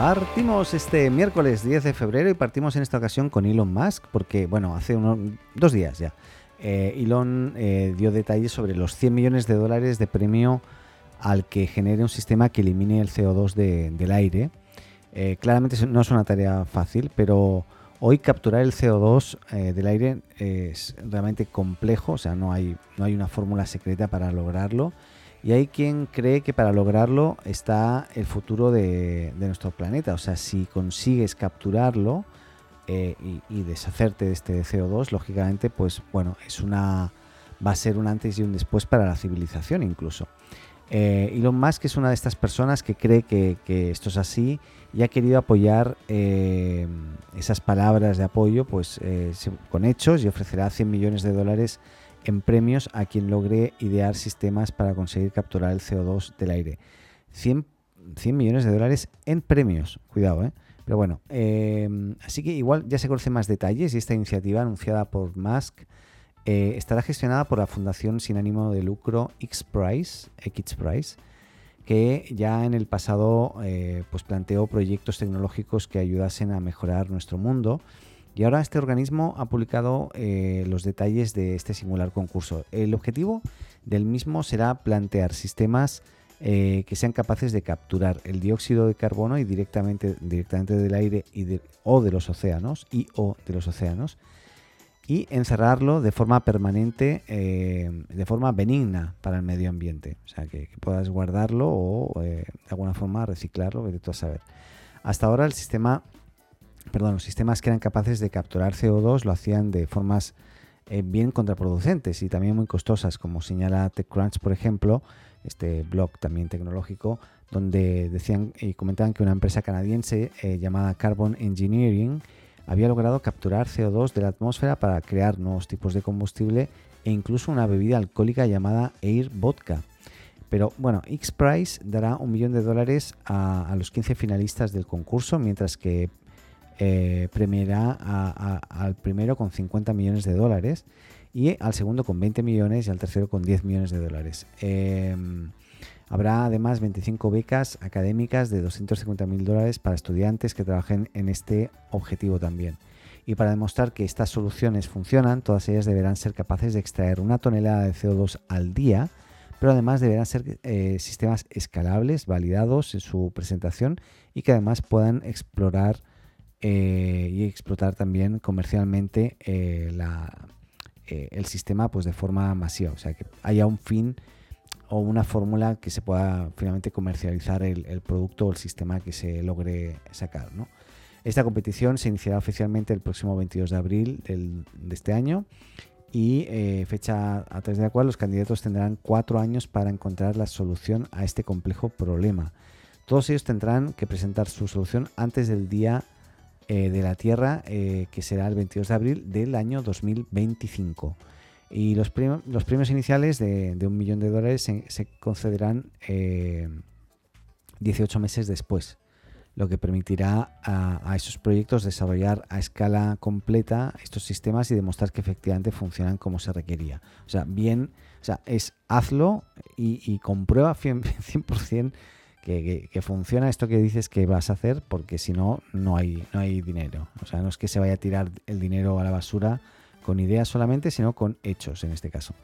Partimos este miércoles 10 de febrero y partimos en esta ocasión con Elon Musk porque, bueno, hace unos dos días ya, eh, Elon eh, dio detalles sobre los 100 millones de dólares de premio al que genere un sistema que elimine el CO2 del aire. Eh, claramente no es una tarea fácil, pero hoy capturar el CO2 del aire es realmente complejo, o sea, no hay, no hay una fórmula secreta para lograrlo. Y hay quien cree que para lograrlo está el futuro de, nuestro planeta. O sea, si consigues capturarlo eh, y, deshacerte de este CO2, lógicamente, pues bueno, es una va a ser un antes y un después para la civilización incluso. Eh, Elon Musk es una de estas personas que cree que, esto es así y ha querido apoyar eh, esas palabras de apoyo pues eh, con hechos y ofrecerá 100 millones de dólares en premios a quien logre idear sistemas para conseguir capturar el CO2 del aire. 100, millones de dólares en premios, cuidado, ¿eh? Pero bueno, em, así que igual ya se conocen más detalles y esta iniciativa anunciada por Musk eh, estará gestionada por la Fundación sin ánimo de lucro X-Prize, X-Prize que ya en el pasado eh, pues planteó proyectos tecnológicos que ayudasen a mejorar nuestro mundo y ahora este organismo ha publicado eh, los detalles de este singular concurso. El objetivo del mismo será plantear sistemas eh, que sean capaces de capturar el dióxido de carbono y directamente, directamente del aire y o de los océanos y o de los océanos y encerrarlo de forma permanente, eh, de forma benigna para el medio ambiente. O sea, que, puedas guardarlo o de alguna forma reciclarlo, de tú a saber. Hasta ahora el sistema perdón, los sistemas que eran capaces de capturar CO2 lo hacían de formas eh, bien contraproducentes y también muy costosas, como señala TechCrunch, por ejemplo, este blog también tecnológico, donde decían y comentaban que una empresa canadiense eh, llamada Carbon Engineering había logrado capturar CO2 de la atmósfera para crear nuevos tipos de combustible e incluso una bebida alcohólica llamada Air Vodka. Pero bueno, X-Prize dará un millón de dólares a, a, los 15 finalistas del concurso, mientras que eh, al primero con 50 millones de dólares y al segundo con 20 millones y al tercero con 10 millones de dólares. Em, habrá además 25 becas académicas de 250 mil dólares para estudiantes que trabajen en este objetivo también. Y para demostrar que estas soluciones funcionan, todas ellas deberán ser capaces de extraer una tonelada de CO2 al día, pero además deberán ser eh, sistemas escalables, validados en su presentación y que además puedan explorar eh, y explotar también comercialmente eh, eh, el sistema pues de forma masiva, o sea que haya un fin o una fórmula que se pueda finalmente comercializar el, producto o el sistema que se logre sacar. Esta competición se iniciará oficialmente el próximo 22 de abril de este año y fecha a través de la cual los candidatos tendrán cuatro años para encontrar la solución a este complejo problema. Todos ellos tendrán que presentar su solución antes del día eh, de la Tierra, eh, que será el 22 de abril del año 2025. Y los, los premios iniciales de, un millón de dólares se, concederán 18 eh, meses después, lo que permitirá a, esos proyectos desarrollar a escala completa estos sistemas y demostrar que efectivamente funcionan como se requería. O sea, bien, o sea, es hazlo y, y comprueba 100%, que, funciona esto que dices que vas a hacer, porque si no, no hay, no hay dinero. O sea, no es que se vaya a tirar el dinero a la basura con ideas solamente, sino con hechos en este caso.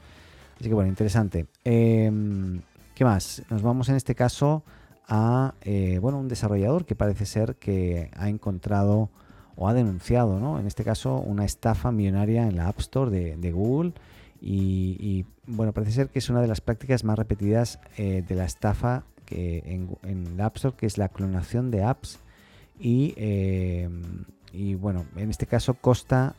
Así que bueno, interesante. Em, ¿Qué más? Nos vamos en este caso a eh, bueno, un desarrollador que parece ser que ha encontrado o ha denunciado, ¿no? en este caso, una estafa millonaria en la App Store de, Google. Y, bueno, parece ser que es una de las prácticas más repetidas eh, de la estafa que en, en App Store, que es la clonación de apps. Y, eh, y bueno, en este caso Costa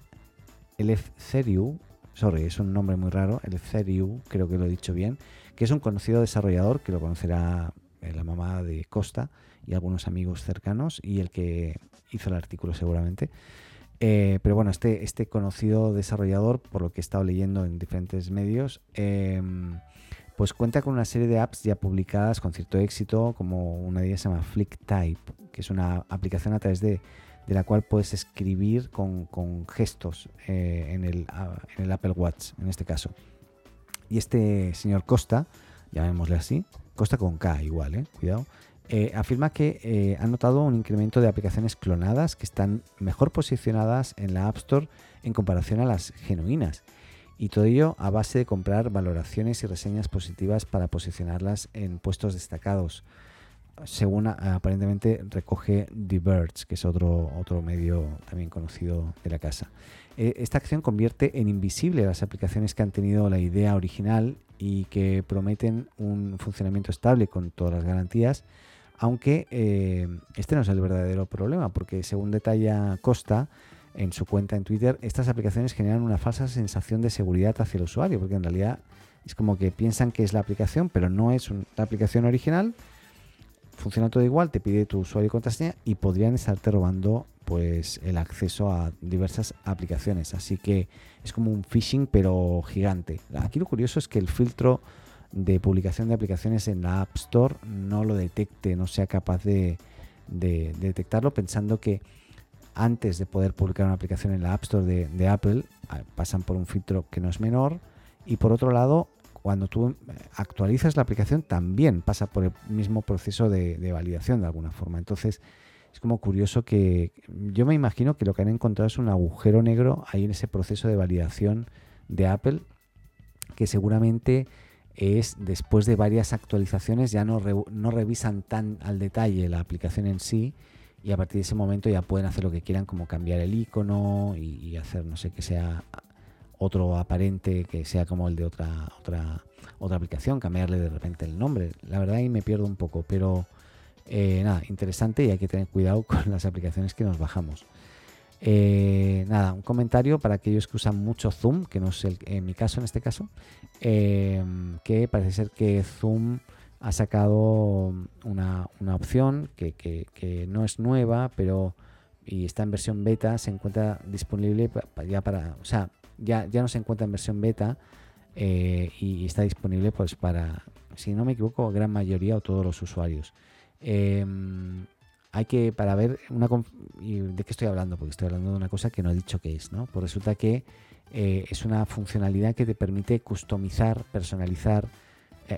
el Ethereum, sorry, es un nombre muy raro, el Ethereum, creo que lo he dicho bien, que es un conocido desarrollador que lo conocerá la mamá de Costa y algunos amigos cercanos y el que hizo el artículo seguramente. pero bueno, este, este conocido desarrollador, por lo que he estado leyendo en diferentes medios, em, pues cuenta con una serie de apps ya publicadas con cierto éxito, como una de ellas se llama FlickType, que es una aplicación a través de, la cual puedes escribir con, gestos eh, en, el, en, el, Apple Watch, en este caso. Y este señor Costa, llamémosle así, Costa con K igual, eh, cuidado, eh, afirma que ha notado un incremento de aplicaciones clonadas que están mejor posicionadas en la App Store en comparación a las genuinas y todo ello a base de comprar valoraciones y reseñas positivas para posicionarlas en puestos destacados, según aparentemente recoge Diverge, que es otro, otro medio también conocido de la casa. E, esta acción convierte en invisible las aplicaciones que han tenido la idea original y que prometen un funcionamiento estable con todas las garantías, aunque eh, este no es el verdadero problema, porque según detalla Costa, en su cuenta en Twitter, estas aplicaciones generan una falsa sensación de seguridad hacia el usuario, porque en realidad es como que piensan que es la aplicación, pero no es la aplicación original. Funciona todo igual, te pide tu usuario y contraseña y podrían estarte robando pues el acceso a diversas aplicaciones. Así que es como un phishing pero gigante. Aquí lo curioso es que el filtro de publicación de aplicaciones en la App Store no lo detecte, no sea capaz de detectarlo pensando que antes de poder publicar una aplicación en la App Store de, Apple, ah, pasan por un filtro que no es menor. Y por otro lado, cuando tú eh, actualizas la aplicación, también pasa por el mismo proceso de, validación de alguna forma. Entonces, es como curioso que yo me imagino que lo que han encontrado es un agujero negro ahí en ese proceso de validación de Apple, que seguramente es después de varias actualizaciones ya no, no revisan tan al detalle la aplicación en sí y a partir de ese momento ya pueden hacer lo que quieran, como cambiar el icono y, hacer, no sé, que sea otro aparente, que sea como el de otra, otra, otra aplicación, cambiarle de repente el nombre. La verdad ahí me pierdo un poco, pero eh, nada, interesante y hay que tener cuidado con las aplicaciones que nos bajamos. Eh, nada, un comentario para aquellos que usan mucho Zoom, que no es el, en mi caso en este caso, eh, que parece ser que Zoom ha sacado una, opción que, no es nueva, pero y está en versión beta, se encuentra disponible ya para, o sea, ya, ya no se encuentra en versión beta eh, y, está disponible pues para, si no me equivoco, gran mayoría o todos los usuarios. Em, hay que, para ver una de qué estoy hablando, porque estoy hablando de una cosa que no he dicho que es, ¿no? Pues resulta que eh, es una funcionalidad que te permite customizar, personalizar,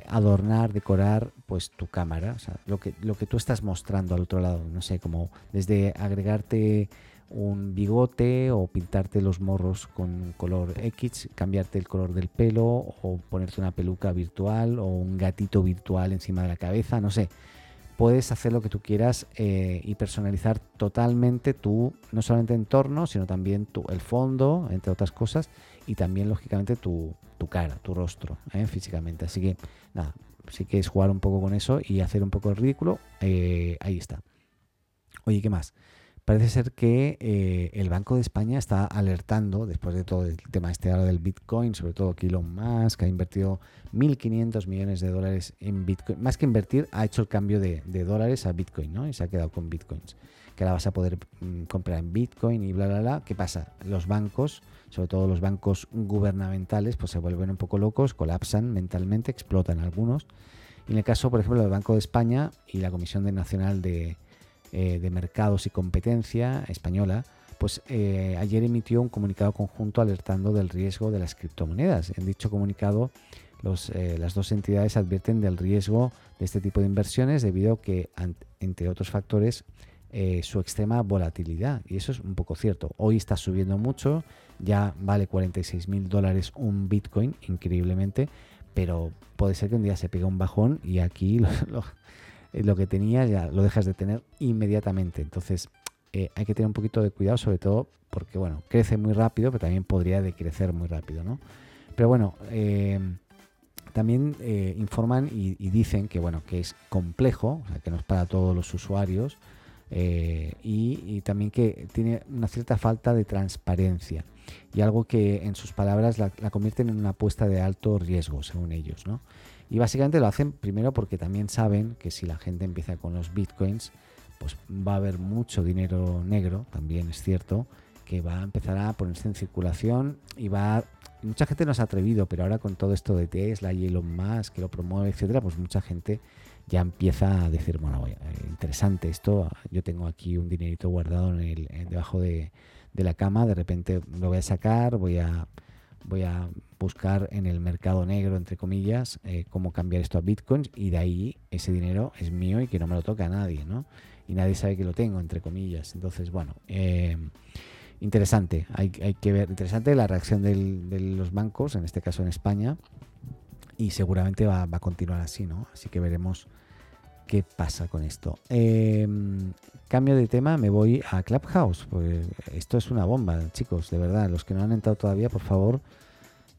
adornar, decorar pues tu cámara, lo que, lo que tú estás mostrando al otro lado, no sé, como desde agregarte un bigote o pintarte los morros con color X, cambiarte el color del pelo o ponerte una peluca virtual o un gatito virtual encima de la cabeza, no sé. Puedes hacer lo que tú quieras eh, y personalizar totalmente tu, no solamente entorno, sino también tu, el fondo, entre otras cosas, y también lógicamente tu, tu cara, tu rostro, ¿eh? físicamente. Así que nada, si quieres jugar un poco con eso y hacer un poco el ridículo, eh, ahí está. Oye, ¿qué más? Parece ser que eh, el Banco de España está alertando, después de todo el tema este ahora del Bitcoin, sobre todo Elon Musk ha invertido 1.500 millones de dólares en Bitcoin. Más que invertir, ha hecho el cambio de, dólares a Bitcoin, ¿no? Y se ha quedado con Bitcoins que ahora vas a poder mm, comprar en Bitcoin y bla, bla, bla. ¿Qué pasa? Los bancos, sobre todo los bancos gubernamentales, pues se vuelven un poco locos, colapsan mentalmente, explotan algunos. Y en el caso, por ejemplo, del Banco de España y la Comisión Nacional de, eh, Mercados y Competencia española, pues eh, ayer emitió un comunicado conjunto alertando del riesgo de las criptomonedas. En dicho comunicado, eh, las dos entidades advierten del riesgo de este tipo de inversiones debido a que, entre otros factores, su extrema volatilidad. Y eso es un poco cierto. Hoy está subiendo mucho, ya vale 46 mil dólares un Bitcoin, increíblemente, pero puede ser que un día se pegue un bajón y aquí lo, lo, que tenía ya lo dejas de tener inmediatamente. Entonces eh, hay que tener un poquito de cuidado, sobre todo porque, bueno, crece muy rápido, pero también podría decrecer muy rápido, ¿no? Pero bueno, eh, también informan y, dicen que, bueno, que es complejo, que no es para todos los usuarios, eh, y, también que tiene una cierta falta de transparencia. y algo que en sus palabras la, convierten en una apuesta de alto riesgo, según ellos. ¿no? Y básicamente lo hacen primero porque también saben que si la gente empieza con los bitcoins, pues va a haber mucho dinero negro, también es cierto, que va a empezar a ponerse en circulación y va mucha gente no se ha atrevido, pero ahora con todo esto de Tesla y Elon Musk que lo promueve, etcétera, pues mucha gente ya empieza a decir, bueno, eh, interesante esto, yo tengo aquí un dinerito guardado en el, debajo de, la cama, de repente lo voy a sacar, voy a, voy a buscar en el mercado negro, entre comillas, eh, cómo cambiar esto a bitcoins y de ahí ese dinero es mío y que no me lo toca a nadie, ¿no? Y nadie sabe que lo tengo, entre comillas. Entonces, bueno, eh, interesante, hay, que ver, interesante la reacción de los bancos, en este caso en España, y seguramente va, a continuar así, ¿no? Así que veremos qué pasa con esto. Em, cambio de tema, me voy a Clubhouse. Pues esto es una bomba, chicos, de verdad. Los que no han entrado todavía, por favor,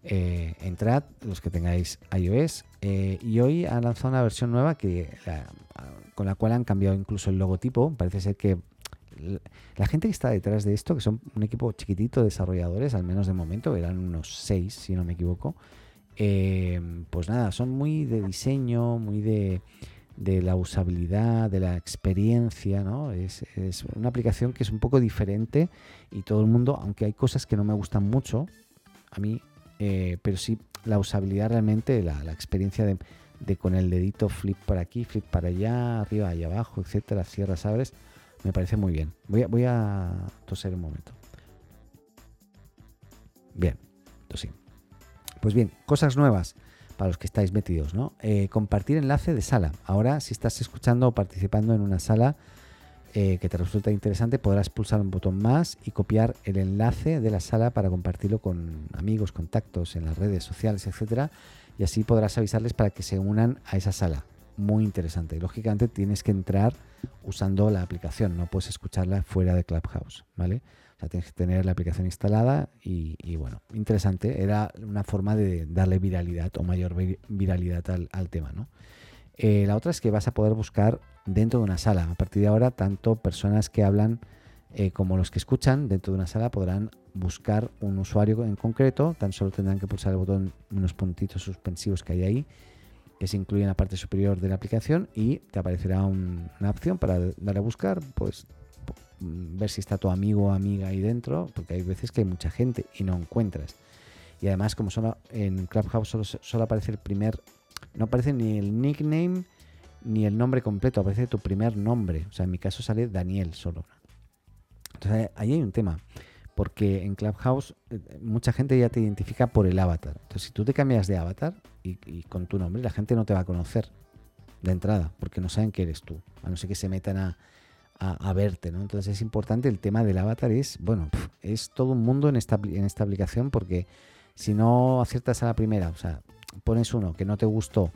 eh, entrad, los que tengáis iOS. Eh, y hoy han lanzado una versión nueva que con la cual han cambiado incluso el logotipo. Parece ser que la gente que está detrás de esto, que son un equipo chiquitito de desarrolladores, al menos de momento, eran unos seis, si no me equivoco. Em, pues nada, son muy de diseño, muy de de la usabilidad, de la experiencia, ¿no? Es, una aplicación que es un poco diferente y todo el mundo, aunque hay cosas que no me gustan mucho, a mí, eh, pero sí la usabilidad realmente, la, experiencia de, con el dedito flip para aquí, flip para allá, arriba y abajo, etcétera, cierras, abres, me parece muy bien. Voy a, voy a toser un momento. Bien, tosí. Pues bien, cosas nuevas para los que estáis metidos, ¿no? Eh, compartir enlace de sala. Ahora, si estás escuchando o participando en una sala eh, que te resulta interesante, podrás pulsar un botón más y copiar el enlace de la sala para compartirlo con amigos, contactos en las redes sociales, etcétera, y así podrás avisarles para que se unan a esa sala. Muy interesante. Lógicamente tienes que entrar usando la aplicación, no puedes escucharla fuera de Clubhouse, ¿vale? Tienes que tener la aplicación instalada y, bueno, interesante. Era una forma de darle viralidad o mayor viralidad al, tema, ¿no? Eh, la otra es que vas a poder buscar dentro de una sala. A partir de ahora, tanto personas que hablan eh, como los que escuchan dentro de una sala podrán buscar un usuario en concreto. Tan solo tendrán que pulsar el botón, unos puntitos suspensivos que hay ahí, que se incluyen en la parte superior de la aplicación y te aparecerá una opción para darle a buscar, pues ver si está tu amigo o amiga ahí dentro, porque hay veces que hay mucha gente y no encuentras. Y además, como solo en Clubhouse solo, solo aparece el primer, no aparece ni el nickname ni el nombre completo, aparece tu primer nombre. O sea, en mi caso sale Daniel solo. Entonces ahí hay un tema, porque en Clubhouse eh, mucha gente ya te identifica por el avatar. Entonces, si tú te cambias de avatar y, y con tu nombre, la gente no te va a conocer de entrada, porque no saben que eres tú, a no ser que se metan a a, verte, ¿no? Entonces es importante el tema del avatar, es, bueno, es todo un mundo en esta, en esta aplicación porque si no aciertas a la primera, o sea, pones uno que no te gustó,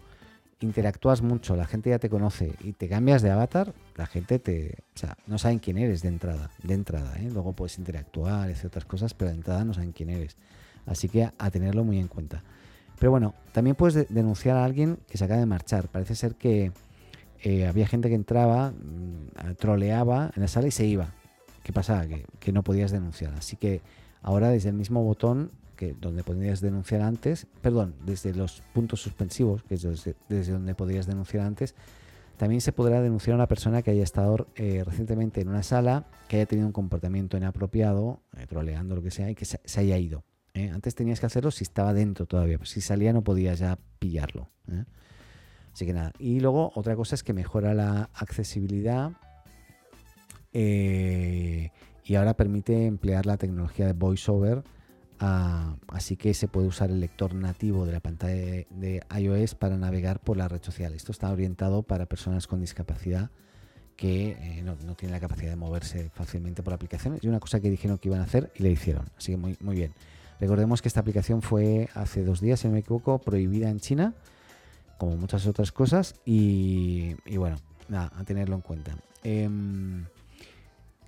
interactúas mucho, la gente ya te conoce y te cambias de avatar, la gente te, o sea, no saben quién eres de entrada, de entrada, ¿eh? luego puedes interactuar, y otras cosas, pero de entrada no saben quién eres. Así que a, tenerlo muy en cuenta. Pero bueno, también puedes denunciar a alguien que se acaba de marchar. Parece ser que eh, había gente que entraba, mm, troleaba en la sala y se iba. ¿Qué pasaba? Que, no podías denunciar. Así que ahora desde el mismo botón que donde podías denunciar antes, perdón, desde los puntos suspensivos, que es desde, donde podías denunciar antes, también se podrá denunciar a una persona que haya estado eh, recientemente en una sala, que haya tenido un comportamiento inapropiado, eh, troleando lo que sea, y que se, haya ido. Antes tenías que hacerlo si estaba dentro todavía, pero si salía no podías ya pillarlo. Así que nada. Y luego otra cosa es que mejora la accesibilidad eh, y ahora permite emplear la tecnología de VoiceOver. Ah, así que se puede usar el lector nativo de la pantalla de, iOS para navegar por la red social. Esto está orientado para personas con discapacidad que eh, no, tienen la capacidad de moverse fácilmente por aplicaciones. Y una cosa que dijeron que iban a hacer y le hicieron. Así que muy, muy bien. Recordemos que esta aplicación fue hace dos días, si no me equivoco, prohibida en China como muchas otras cosas. Y, bueno, nada, a tenerlo en cuenta. Em,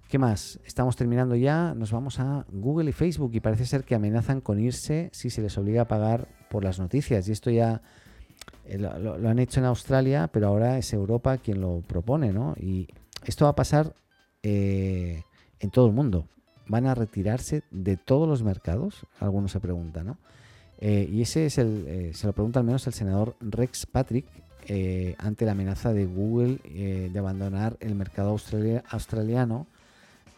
¿Qué más? Estamos terminando ya. Nos vamos a Google y Facebook y parece ser que amenazan con irse si se les obliga a pagar por las noticias. Y esto ya eh, lo, han hecho en Australia, pero ahora es Europa quien lo propone, ¿no? Y esto va a pasar eh, en todo el mundo. van a retirarse de todos los mercados? Algunos se preguntan, ¿no? Eh, y ese es el, eh, se lo pregunta al menos el senador Rex Patrick ante la amenaza de Google de abandonar el mercado australiano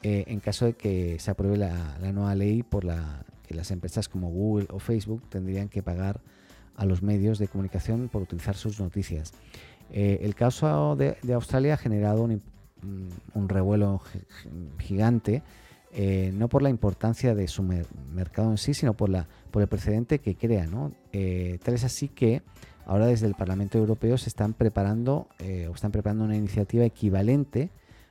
en caso de que se apruebe la, nueva ley por la que las empresas como Google o Facebook tendrían que pagar a los medios de comunicación por utilizar sus noticias. Eh, el caso de, Australia ha generado un, revuelo gigante, eh, no por la importancia de su mercado en sí, sino por, la, por el precedente que crea. Eh, tal es así que ahora desde el Parlamento Europeo se están preparando o están preparando una iniciativa equivalente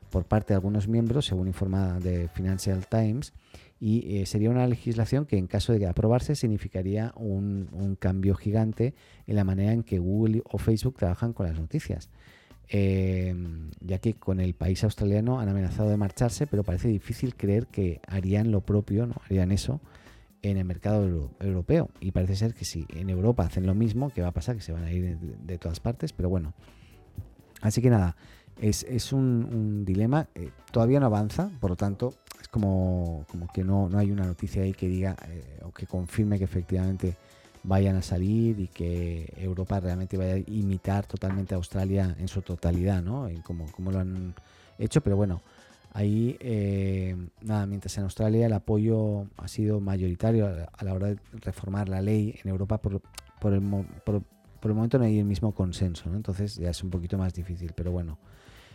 por parte de algunos miembros, según informa de Financial Times, y sería una legislación que en caso de aprobarse significaría un, cambio gigante en la manera en que Google o Facebook trabajan con las noticias. Em, ya que con el país australiano han amenazado de marcharse, pero parece difícil creer que harían lo propio, ¿no? harían eso en el mercado europeo. Y parece ser que si en Europa hacen lo mismo, que va a pasar? Que se van a ir de, todas partes, pero bueno. Así que nada, es, un, dilema, eh, todavía no avanza, por lo tanto, es como, como que no, no hay una noticia ahí que diga eh, o que confirme que efectivamente vayan a salir y que Europa realmente vaya a imitar totalmente a Australia en su totalidad, ¿no? como, como lo han hecho, pero bueno, ahí, eh, nada, mientras en Australia el apoyo ha sido mayoritario a la hora de reformar la ley, en Europa por, por, el, por el momento no hay el mismo consenso, ¿no? Entonces ya es un poquito más difícil, pero bueno.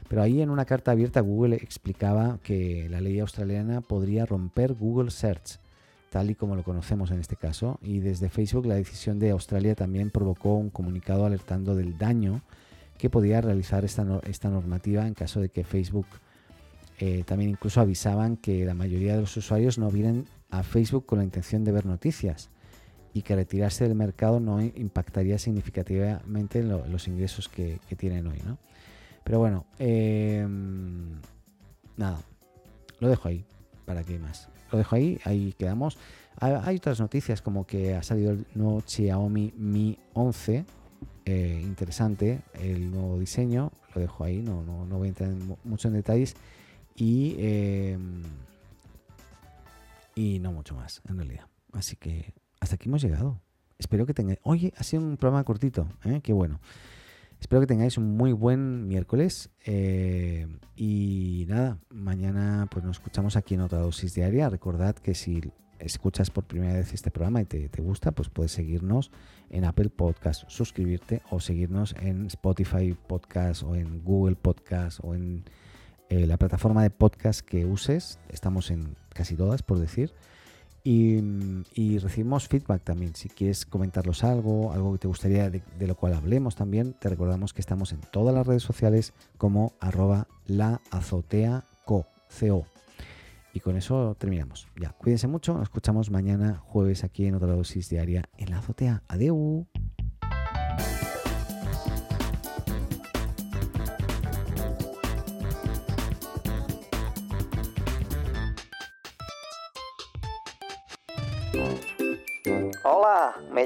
Pero ahí en una carta abierta Google explicaba que la ley australiana podría romper Google Search, tal y como lo conocemos en este caso, y desde Facebook la decisión de Australia también provocó un comunicado alertando del daño que podía realizar esta, esta normativa en caso de que Facebook eh, también incluso avisaban que la mayoría de los usuarios no vienen a Facebook con la intención de ver noticias y que retirarse del mercado no impactaría significativamente en los ingresos que, tienen hoy. ¿no? Pero bueno, em, nada, lo dejo ahí, para que más. Lo dejo ahí, ahí quedamos. Hay otras noticias como que ha salido el nuevo Xiaomi Mi 11, eh, interesante el nuevo diseño, lo dejo ahí, no, no, no voy a entrar mucho en detalles. Y, em, y no mucho más, en realidad. Así que hasta aquí hemos llegado. Espero que tengáis... Oye, ha sido un programa cortito, ¿eh? qué bueno. Espero que tengáis un muy buen miércoles eh, y nada, mañana pues nos escuchamos aquí en otra dosis diaria. Recordad que si escuchas por primera vez este programa y te, gusta, pues puedes seguirnos en Apple Podcast, suscribirte o seguirnos en Spotify Podcast o en Google Podcast o en eh, la plataforma de podcast que uses. Estamos en casi todas, por decir. Y, recibimos feedback también. Si quieres comentarlos algo, algo que te gustaría de, lo cual hablemos también, te recordamos que estamos en todas las redes sociales como arroba la azotea co, Y con eso terminamos. Ya, cuídense mucho. Nos escuchamos mañana jueves aquí en otra dosis diaria en la azotea. Adeu.